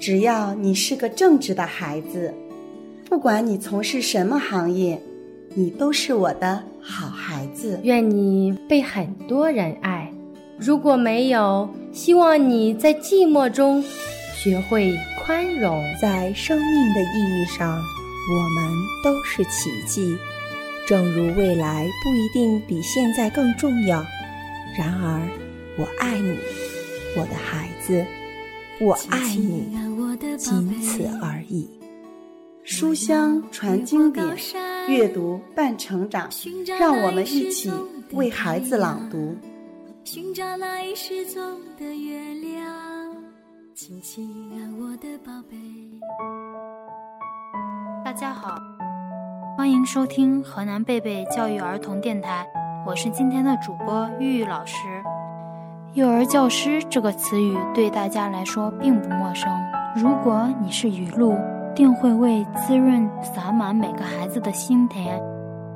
只要你是个正直的孩子，不管你从事什么行业，你都是我的好孩子。愿你被很多人爱。如果没有，希望你在寂寞中学会宽容。在生命的意义上，我们都是奇迹。正如未来不一定比现在更重要，然而，我爱你，我的孩子，我爱你，仅此而已。书香传经典，阅读伴成长。让我们一起为孩子朗读。寻找那已失踪的月亮，亲亲爱我的宝贝。大家好。欢迎收听河南贝贝教育儿童电台，我是今天的主播玉玉老师。幼儿教师这个词语对大家来说并不陌生。如果你是雨露，定会为滋润洒满每个孩子的心田；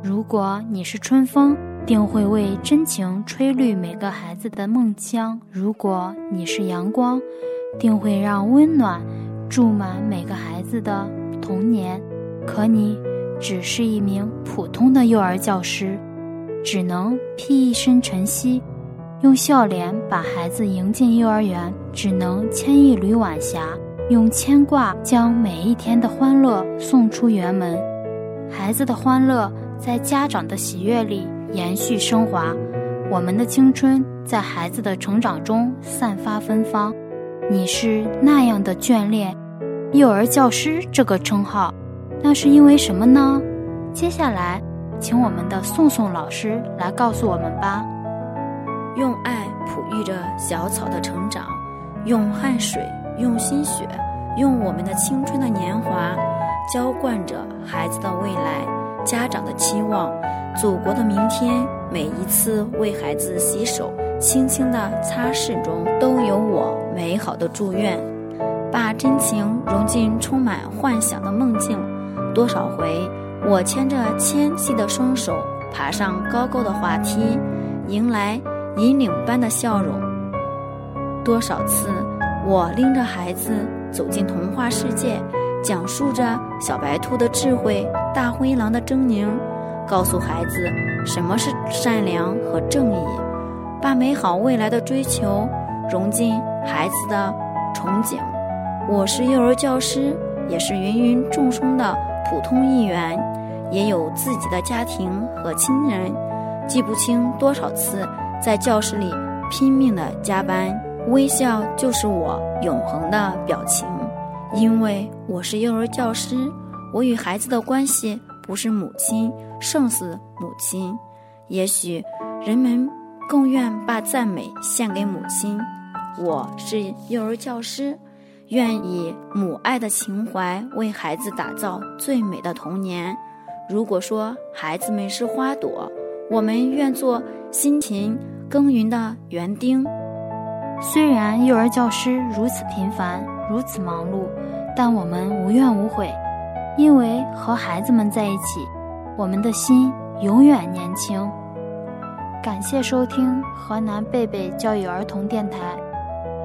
如果你是春风，定会为真情吹绿每个孩子的梦乡；如果你是阳光，定会让温暖注满每个孩子的童年。可你。只是一名普通的幼儿教师，只能披一身晨曦，用笑脸把孩子迎进幼儿园；只能牵一缕晚霞，用牵挂将每一天的欢乐送出园门。孩子的欢乐在家长的喜悦里延续升华，我们的青春在孩子的成长中散发芬芳。你是那样的眷恋幼儿教师这个称号。那是因为什么呢？接下来，请我们的宋宋老师来告诉我们吧。用爱哺育着小草的成长，用汗水、用心血、用我们的青春的年华，浇灌着孩子的未来、家长的期望、祖国的明天。每一次为孩子洗手、轻轻的擦拭中，都有我美好的祝愿。把真情融进充满幻想的梦境。多少回，我牵着纤细的双手，爬上高高的滑梯，迎来银领般的笑容。多少次，我拎着孩子走进童话世界，讲述着小白兔的智慧、大灰狼的狰狞，告诉孩子什么是善良和正义，把美好未来的追求融进孩子的憧憬。我是幼儿教师，也是芸芸众生的。普通一员，也有自己的家庭和亲人，记不清多少次在教室里拼命的加班，微笑就是我永恒的表情。因为我是幼儿教师，我与孩子的关系不是母亲胜似母亲。也许人们更愿把赞美献给母亲。我是幼儿教师。愿以母爱的情怀为孩子打造最美的童年。如果说孩子们是花朵，我们愿做辛勤耕耘的园丁。虽然幼儿教师如此频繁，如此忙碌，但我们无怨无悔，因为和孩子们在一起，我们的心永远年轻。感谢收听河南贝贝教育儿童电台。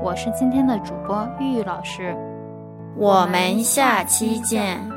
我是今天的主播玉玉老师，我们下期见。